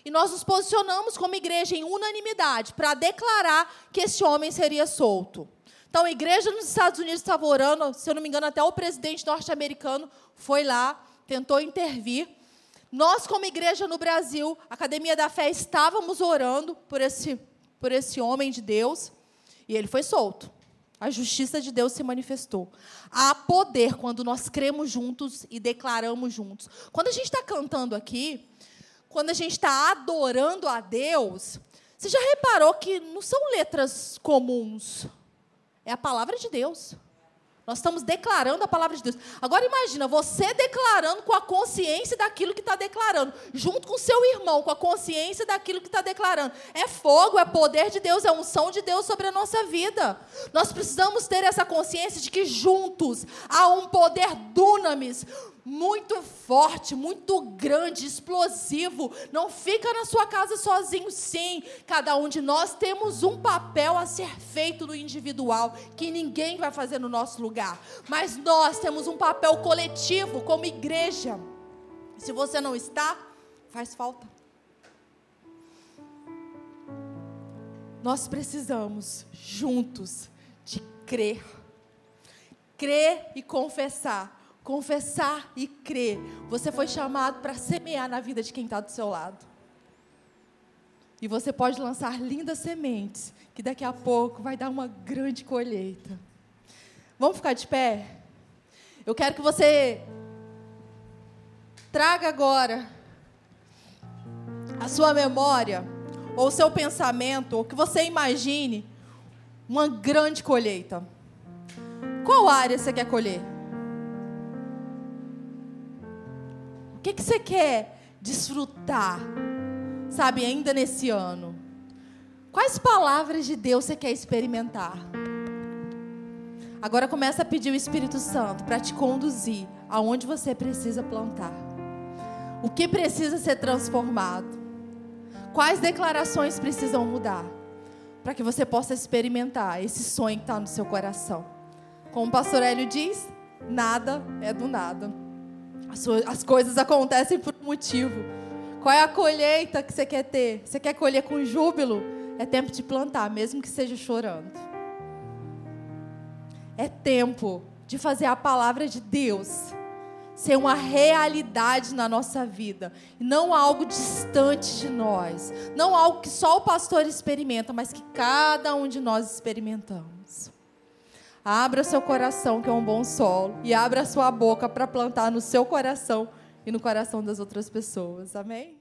E nós nos posicionamos como igreja em unanimidade para declarar que esse homem seria solto. Então, a igreja nos Estados Unidos estava orando, se eu não me engano, até o presidente norte-americano foi lá, tentou intervir. Nós, como igreja no Brasil, Academia da Fé, estávamos orando por esse, por esse homem de Deus, e ele foi solto. A justiça de Deus se manifestou. Há poder quando nós cremos juntos e declaramos juntos. Quando a gente está cantando aqui, quando a gente está adorando a Deus, você já reparou que não são letras comuns? É a palavra de Deus. Nós estamos declarando a palavra de Deus. Agora imagina, você declarando com a consciência daquilo que está declarando, junto com seu irmão, com a consciência daquilo que está declarando. É fogo, é poder de Deus, é unção de Deus sobre a nossa vida. Nós precisamos ter essa consciência de que juntos há um poder dunamis, muito forte, muito grande, explosivo. Não fica na sua casa sozinho, sim. Cada um de nós temos um papel a ser feito no individual, que ninguém vai fazer no nosso lugar. Mas nós temos um papel coletivo como igreja. Se você não está, faz falta. Nós precisamos juntos de crer. Crer e confessar confessar e crer. Você foi chamado para semear na vida de quem está do seu lado. E você pode lançar lindas sementes, que daqui a pouco vai dar uma grande colheita. Vamos ficar de pé? Eu quero que você traga agora a sua memória, ou o seu pensamento, ou que você imagine uma grande colheita. Qual área você quer colher? Que, que você quer desfrutar, sabe, ainda nesse ano? Quais palavras de Deus você quer experimentar? Agora começa a pedir o Espírito Santo para te conduzir aonde você precisa plantar. O que precisa ser transformado? Quais declarações precisam mudar? Para que você possa experimentar esse sonho que está no seu coração. Como o pastor Hélio diz, nada é do nada. As, as coisas acontecem por um motivo. Qual é a colheita que você quer ter? Você quer colher com júbilo? É tempo de plantar, mesmo que seja chorando. É tempo de fazer a palavra de Deus ser uma realidade na nossa vida, não algo distante de nós, não algo que só o pastor experimenta, mas que cada um de nós experimentamos. Abra seu coração, que é um bom solo, e abra sua boca para plantar no seu coração e no coração das outras pessoas. Amém?